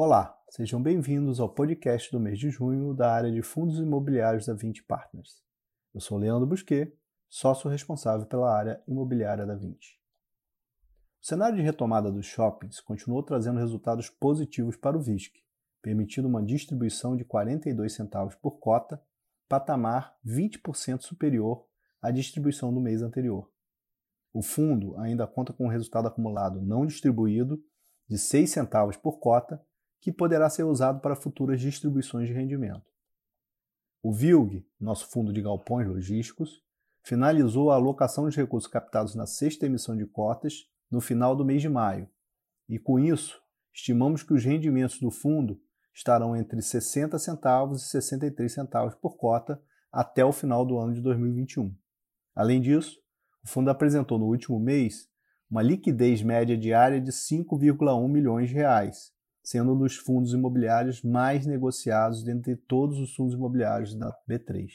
Olá, sejam bem-vindos ao podcast do mês de junho da área de fundos imobiliários da 20 Partners. Eu sou Leandro Busquet, sócio responsável pela área imobiliária da 20. O cenário de retomada dos shoppings continuou trazendo resultados positivos para o VISC, permitindo uma distribuição de 42 centavos por cota, patamar 20% superior à distribuição do mês anterior. O fundo ainda conta com um resultado acumulado não distribuído de 6 centavos por cota, que poderá ser usado para futuras distribuições de rendimento. O VILG, nosso fundo de galpões logísticos, finalizou a alocação de recursos captados na sexta emissão de cotas no final do mês de maio, e com isso, estimamos que os rendimentos do fundo estarão entre 60 centavos e 63 centavos por cota até o final do ano de 2021. Além disso, o fundo apresentou no último mês uma liquidez média diária de 5,1 milhões de reais, sendo um dos fundos imobiliários mais negociados dentre todos os fundos imobiliários da B3.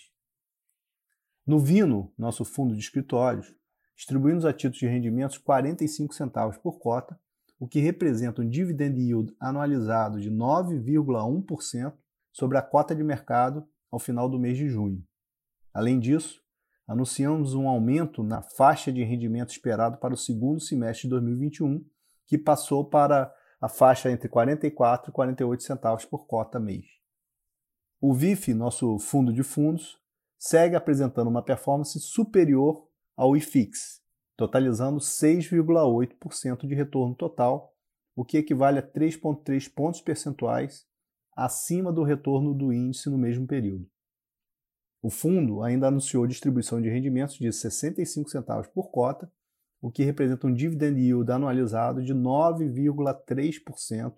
No Vino, nosso fundo de escritórios, distribuímos a títulos de rendimentos 45 centavos por cota, o que representa um dividend yield anualizado de 9,1% sobre a cota de mercado ao final do mês de junho. Além disso, anunciamos um aumento na faixa de rendimento esperado para o segundo semestre de 2021, que passou para a faixa entre 44 e 48 centavos por cota mês. O VIF, nosso fundo de fundos, segue apresentando uma performance superior ao IFIX, totalizando 6,8% de retorno total, o que equivale a 3,3 pontos percentuais acima do retorno do índice no mesmo período. O fundo ainda anunciou distribuição de rendimentos de 65 centavos por cota, o que representa um dividend yield anualizado de 9,3%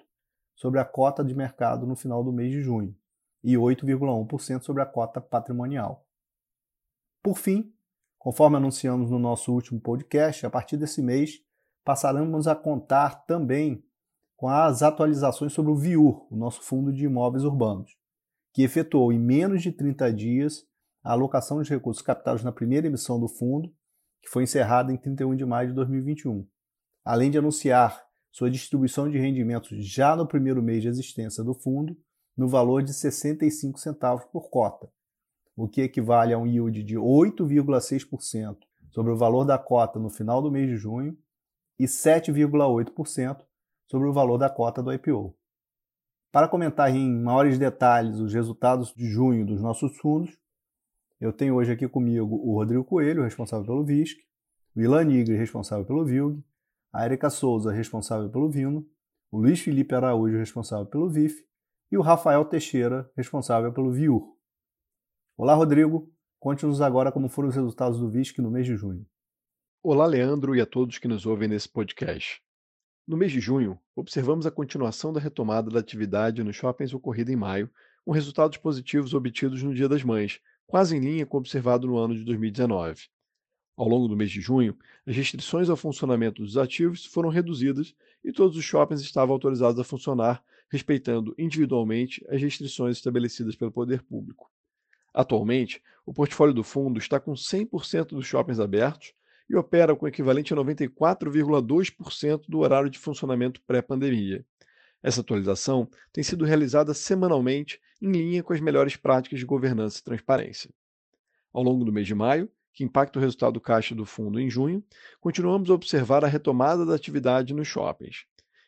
sobre a cota de mercado no final do mês de junho e 8,1% sobre a cota patrimonial. Por fim, conforme anunciamos no nosso último podcast, a partir desse mês passaremos a contar também com as atualizações sobre o VIUR, o nosso fundo de imóveis urbanos, que efetuou em menos de 30 dias a alocação de recursos captados na primeira emissão do fundo que foi encerrada em 31 de maio de 2021, além de anunciar sua distribuição de rendimentos já no primeiro mês de existência do fundo, no valor de 65 centavos por cota, o que equivale a um yield de 8,6% sobre o valor da cota no final do mês de junho e 7,8% sobre o valor da cota do IPO. Para comentar em maiores detalhes os resultados de junho dos nossos fundos, eu tenho hoje aqui comigo o Rodrigo Coelho, responsável pelo VISC, o Ilan Nigre, responsável pelo VILG, a Erika Souza, responsável pelo Vino, o Luiz Felipe Araújo, responsável pelo VIF, e o Rafael Teixeira, responsável pelo VIUR. Olá, Rodrigo. Conte-nos agora como foram os resultados do VISC no mês de junho. Olá, Leandro, e a todos que nos ouvem nesse podcast. No mês de junho, observamos a continuação da retomada da atividade nos shoppings ocorrida em maio, com resultados positivos obtidos no Dia das Mães, quase em linha com o observado no ano de 2019. Ao longo do mês de junho, as restrições ao funcionamento dos ativos foram reduzidas e todos os shoppings estavam autorizados a funcionar, respeitando individualmente as restrições estabelecidas pelo poder público. Atualmente, o portfólio do fundo está com 100% dos shoppings abertos e opera com equivalente a 94,2% do horário de funcionamento pré-pandemia. Essa atualização tem sido realizada semanalmente em linha com as melhores práticas de governança e transparência. Ao longo do mês de maio, que impacta o resultado do caixa do fundo em junho, continuamos a observar a retomada da atividade nos shoppings.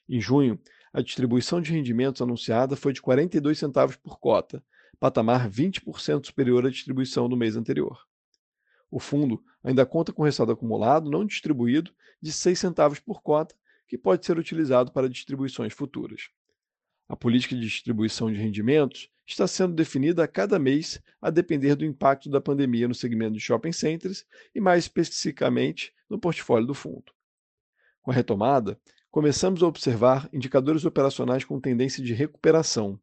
Em junho, a distribuição de rendimentos anunciada foi de 42 centavos por cota, patamar 20% superior à distribuição do mês anterior. O fundo ainda conta com resultado acumulado não distribuído de 6 centavos por cota que pode ser utilizado para distribuições futuras. A política de distribuição de rendimentos está sendo definida a cada mês a depender do impacto da pandemia no segmento de shopping centers e, mais especificamente, no portfólio do fundo. Com a retomada, começamos a observar indicadores operacionais com tendência de recuperação.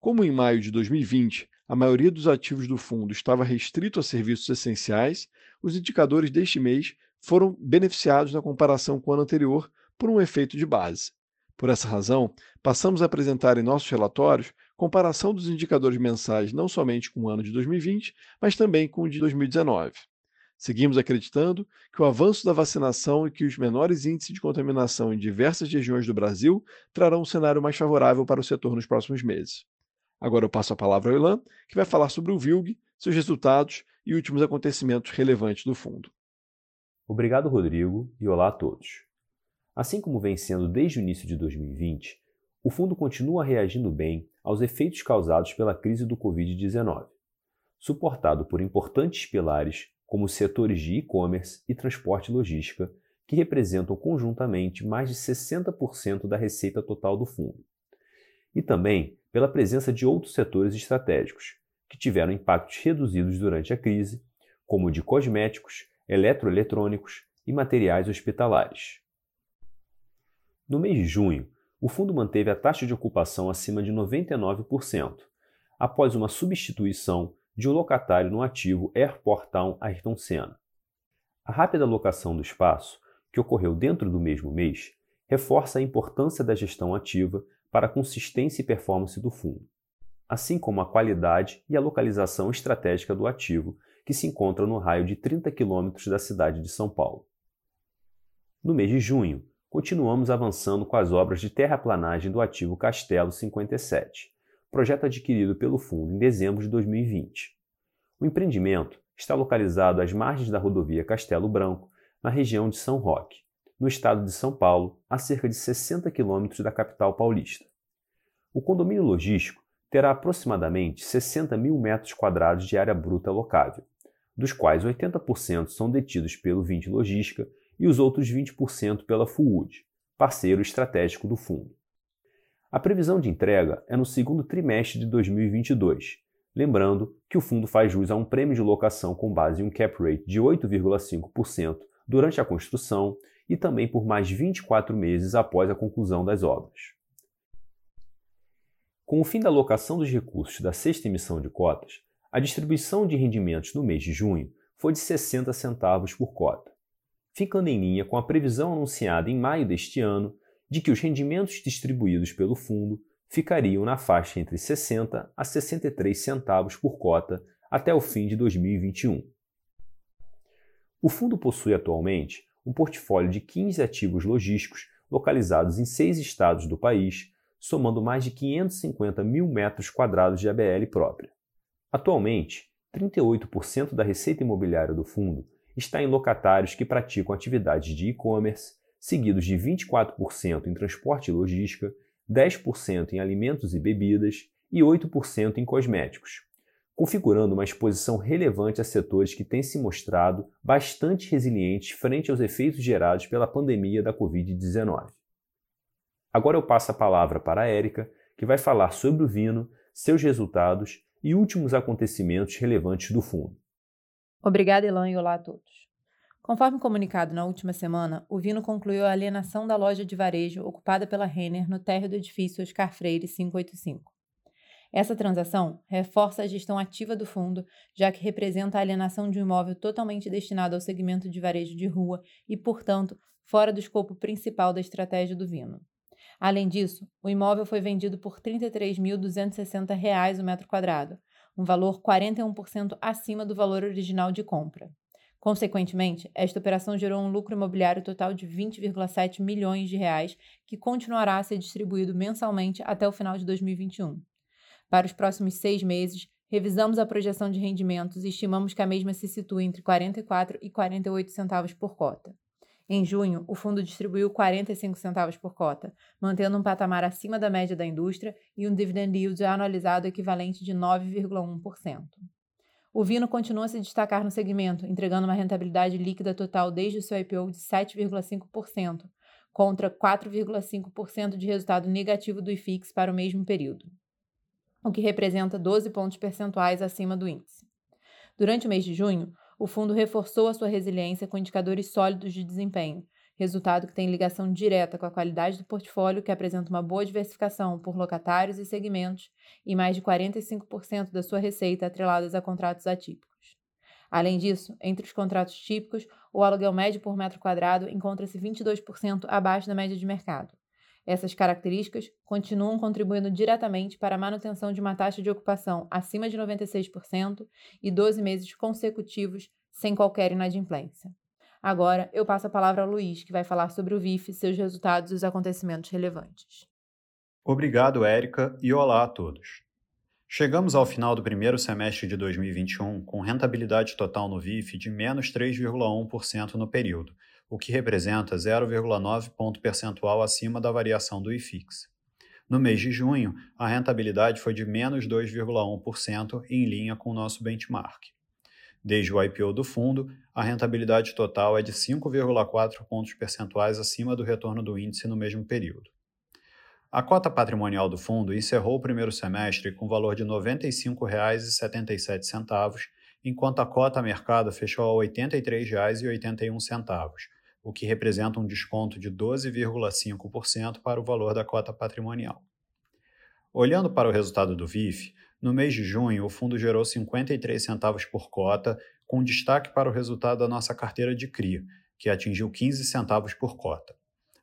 Como em maio de 2020 a maioria dos ativos do fundo estava restrito a serviços essenciais, os indicadores deste mês foram beneficiados na comparação com o ano anterior por um efeito de base. Por essa razão, passamos a apresentar em nossos relatórios comparação dos indicadores mensais não somente com o ano de 2020, mas também com o de 2019. Seguimos acreditando que o avanço da vacinação e que os menores índices de contaminação em diversas regiões do Brasil trarão um cenário mais favorável para o setor nos próximos meses. Agora eu passo a palavra ao Ilan, que vai falar sobre o VILG, seus resultados e últimos acontecimentos relevantes do fundo. Obrigado, Rodrigo, e olá a todos. Assim como vem sendo desde o início de 2020, o fundo continua reagindo bem aos efeitos causados pela crise do Covid-19, suportado por importantes pilares como setores de e-commerce e transporte e logística, que representam conjuntamente mais de 60% da receita total do fundo. E também pela presença de outros setores estratégicos, que tiveram impactos reduzidos durante a crise, como o de cosméticos, eletroeletrônicos e materiais hospitalares. No mês de junho, o fundo manteve a taxa de ocupação acima de 99%, após uma substituição de um locatário no ativo Airport Town Ayrton Senna. A rápida locação do espaço, que ocorreu dentro do mesmo mês, reforça a importância da gestão ativa para a consistência e performance do fundo, assim como a qualidade e a localização estratégica do ativo, que se encontra no raio de 30 quilômetros da cidade de São Paulo. No mês de junho, continuamos avançando com as obras de terraplanagem do ativo Castelo 57, projeto adquirido pelo fundo em dezembro de 2020. O empreendimento está localizado às margens da rodovia Castelo Branco, na região de São Roque, no estado de São Paulo, a cerca de 60 quilômetros da capital paulista. O condomínio logístico terá aproximadamente 60 mil metros quadrados de área bruta locável, dos quais 80% são detidos pelo Vinte Logística e os outros 20% pela Fuud, parceiro estratégico do fundo. A previsão de entrega é no segundo trimestre de 2022, lembrando que o fundo faz jus a um prêmio de locação com base em um cap rate de 8,5% durante a construção e também por mais 24 meses após a conclusão das obras. Com o fim da alocação dos recursos da sexta emissão de cotas, a distribuição de rendimentos no mês de junho foi de 60 centavos por cota, ficando em linha com a previsão anunciada em maio deste ano de que os rendimentos distribuídos pelo fundo ficariam na faixa entre 60 a 63 centavos por cota até o fim de 2021. O fundo possui atualmente um portfólio de 15 ativos logísticos localizados em seis estados do país, somando mais de 550 mil metros quadrados de ABL própria. Atualmente, 38% da receita imobiliária do fundo está em locatários que praticam atividades de e-commerce, seguidos de 24% em transporte e logística, 10% em alimentos e bebidas e 8% em cosméticos, configurando uma exposição relevante a setores que têm se mostrado bastante resilientes frente aos efeitos gerados pela pandemia da Covid-19. Agora eu passo a palavra para a Érica, que vai falar sobre o Vino, seus resultados e últimos acontecimentos relevantes do fundo. Obrigada, Elan, e olá a todos. Conforme comunicado na última semana, o Vino concluiu a alienação da loja de varejo ocupada pela Renner no térreo do edifício Oscar Freire 585. Essa transação reforça a gestão ativa do fundo, já que representa a alienação de um imóvel totalmente destinado ao segmento de varejo de rua e, portanto, fora do escopo principal da estratégia do Vino. Além disso, o imóvel foi vendido por R$ 33.260 o metro quadrado, um valor 41% acima do valor original de compra. Consequentemente, esta operação gerou um lucro imobiliário total de 20,7 milhões de reais, que continuará a ser distribuído mensalmente até o final de 2021. Para os próximos seis meses, revisamos a projeção de rendimentos e estimamos que a mesma se situa entre 44 e 48 centavos por cota. Em junho, o fundo distribuiu 45 centavos por cota, mantendo um patamar acima da média da indústria e um dividend yield anualizado equivalente de 9,1%. O Vino continua a se destacar no segmento, entregando uma rentabilidade líquida total desde o seu IPO de 7,5%, contra 4,5% de resultado negativo do IFIX para o mesmo período, o que representa 12 pontos percentuais acima do índice. Durante o mês de junho, o fundo reforçou a sua resiliência com indicadores sólidos de desempenho, resultado que tem ligação direta com a qualidade do portfólio, que apresenta uma boa diversificação por locatários e segmentos e mais de 45% da sua receita atreladas a contratos atípicos. Além disso, entre os contratos típicos, o aluguel médio por metro quadrado encontra-se 22% abaixo da média de mercado. Essas características continuam contribuindo diretamente para a manutenção de uma taxa de ocupação acima de 96% e 12 meses consecutivos sem qualquer inadimplência. Agora eu passo a palavra ao Luiz, que vai falar sobre o VIF, seus resultados e os acontecimentos relevantes. Obrigado, Érica, e olá a todos. Chegamos ao final do primeiro semestre de 2021 com rentabilidade total no VIF de menos 3,1% no período, o que representa 0,9 ponto percentual acima da variação do IFIX. No mês de junho, a rentabilidade foi de menos 2,1%, em linha com o nosso benchmark. Desde o IPO do fundo, a rentabilidade total é de 5,4 pontos percentuais acima do retorno do índice no mesmo período. A cota patrimonial do fundo encerrou o primeiro semestre com valor de R$ 95,77, enquanto a cota mercado fechou a R$ 83,81, o que representa um desconto de 12,5% para o valor da cota patrimonial. Olhando para o resultado do VIF, no mês de junho o fundo gerou 53 centavos por cota, com destaque para o resultado da nossa carteira de CRI, que atingiu 15 centavos por cota.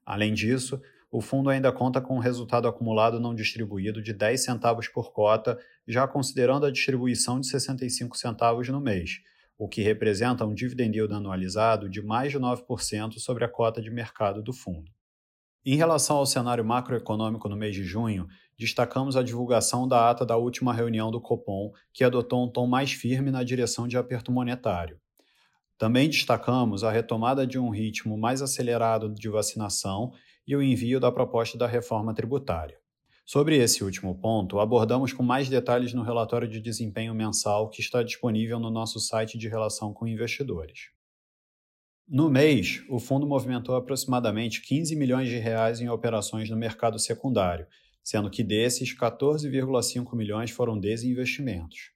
Além disso, o fundo ainda conta com um resultado acumulado não distribuído de 10 centavos por cota, já considerando a distribuição de 65 centavos no mês, o que representa um dividend yield anualizado de mais de 9% sobre a cota de mercado do fundo. Em relação ao cenário macroeconômico no mês de junho, destacamos a divulgação da ata da última reunião do Copom, que adotou um tom mais firme na direção de aperto monetário. Também destacamos a retomada de um ritmo mais acelerado de vacinação e o envio da proposta da reforma tributária. Sobre esse último ponto, abordamos com mais detalhes no relatório de desempenho mensal que está disponível no nosso site de relação com investidores. No mês, o fundo movimentou aproximadamente 15 milhões de reais em operações no mercado secundário, sendo que desses, 14,5 milhões foram desinvestimentos.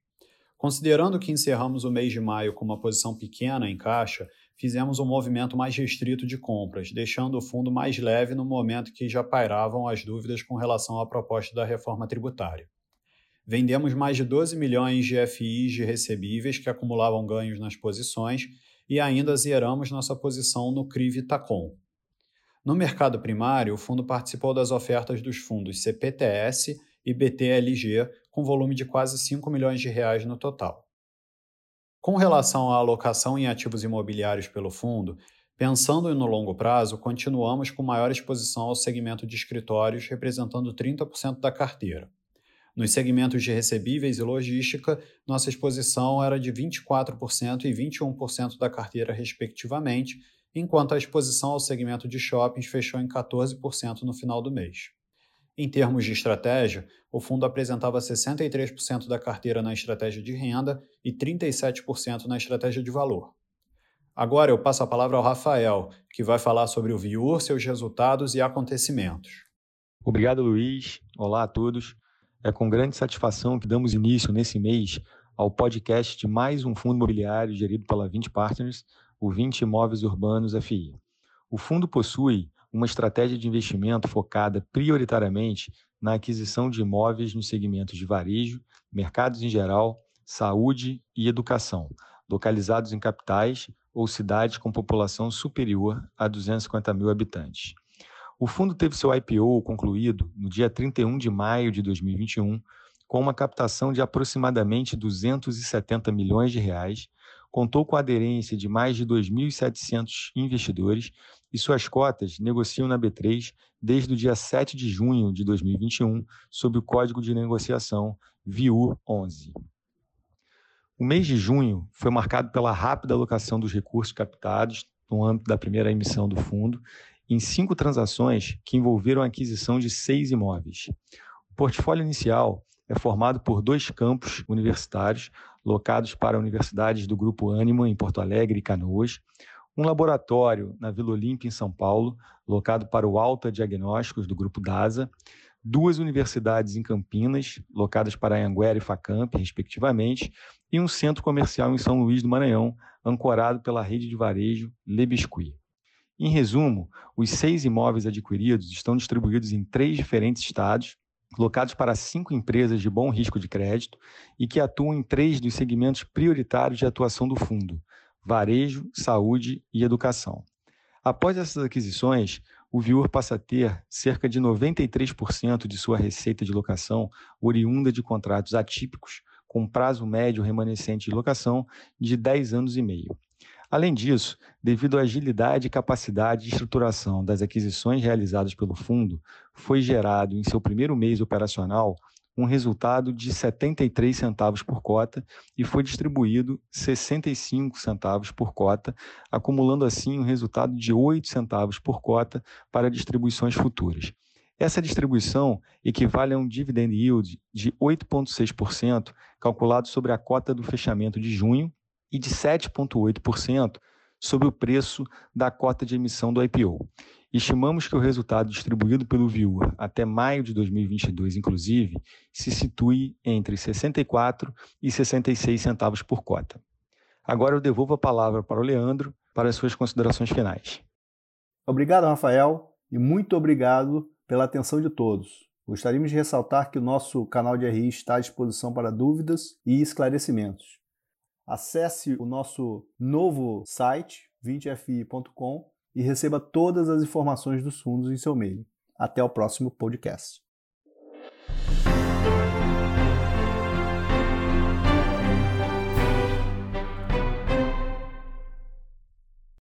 Considerando que encerramos o mês de maio com uma posição pequena em caixa, fizemos um movimento mais restrito de compras, deixando o fundo mais leve no momento que já pairavam as dúvidas com relação à proposta da reforma tributária. Vendemos mais de 12 milhões de FIs de recebíveis que acumulavam ganhos nas posições e ainda zeramos nossa posição no CRI Vitacom. No mercado primário, o fundo participou das ofertas dos fundos CPTS e BTLG, com volume de quase 5 milhões de reais no total. Com relação à alocação em ativos imobiliários pelo fundo, pensando no longo prazo, continuamos com maior exposição ao segmento de escritórios, representando 30% da carteira. Nos segmentos de recebíveis e logística, nossa exposição era de 24% e 21% da carteira, respectivamente, enquanto a exposição ao segmento de shoppings fechou em 14% no final do mês. Em termos de estratégia, o fundo apresentava 63% da carteira na estratégia de renda e 37% na estratégia de valor. Agora eu passo a palavra ao Rafael, que vai falar sobre o Viur, seus resultados e acontecimentos. Obrigado, Luiz. Olá a todos. É com grande satisfação que damos início nesse mês ao podcast de mais um fundo imobiliário gerido pela 20 Partners, o 20 Imóveis Urbanos FI. O fundo possui uma estratégia de investimento focada prioritariamente na aquisição de imóveis nos segmentos de varejo, mercados em geral, saúde e educação, localizados em capitais ou cidades com população superior a 250 mil habitantes. O fundo teve seu IPO concluído no dia 31 de maio de 2021, com uma captação de aproximadamente 270 milhões de reais, contou com a aderência de mais de 2.700 investidores e suas cotas negociam na B3 desde o dia 7 de junho de 2021, sob o código de negociação VIU 11. O mês de junho foi marcado pela rápida alocação dos recursos captados no âmbito da primeira emissão do fundo em cinco transações que envolveram a aquisição de seis imóveis. O portfólio inicial é formado por dois campos universitários locados para universidades do Grupo Ânimo, em Porto Alegre e Canoas, um laboratório na Vila Olímpia, em São Paulo, locado para o Alta Diagnósticos do Grupo DASA, duas universidades em Campinas, locadas para a Anguera e Facamp, respectivamente, e um centro comercial em São Luís do Maranhão, ancorado pela rede de varejo Le Biscuit. Em resumo, os seis imóveis adquiridos estão distribuídos em três diferentes estados, locados para cinco empresas de bom risco de crédito e que atuam em três dos segmentos prioritários de atuação do fundo: varejo, saúde e educação. Após essas aquisições, o Viur passa a ter cerca de 93% de sua receita de locação oriunda de contratos atípicos, com prazo médio remanescente de locação de 10 anos e meio. Além disso, devido à agilidade e capacidade de estruturação das aquisições realizadas pelo fundo, foi gerado em seu primeiro mês operacional um resultado de 73 centavos por cota e foi distribuído 65 centavos por cota, acumulando assim um resultado de 8 centavos por cota para distribuições futuras. Essa distribuição equivale a um dividend yield de 8,6%, calculado sobre a cota do fechamento de junho, e de 7,8% sobre o preço da cota de emissão do IPO. Estimamos que o resultado distribuído pelo viewer até maio de 2022, inclusive, se situe entre 64 e 66 centavos por cota. Agora eu devolvo a palavra para o Leandro para as suas considerações finais. Obrigado, Rafael, e muito obrigado pela atenção de todos. Gostaríamos de ressaltar que o nosso canal de RI está à disposição para dúvidas e esclarecimentos. Acesse o nosso novo site, 20fi.com, e receba todas as informações dos fundos em seu e-mail. Até o próximo podcast.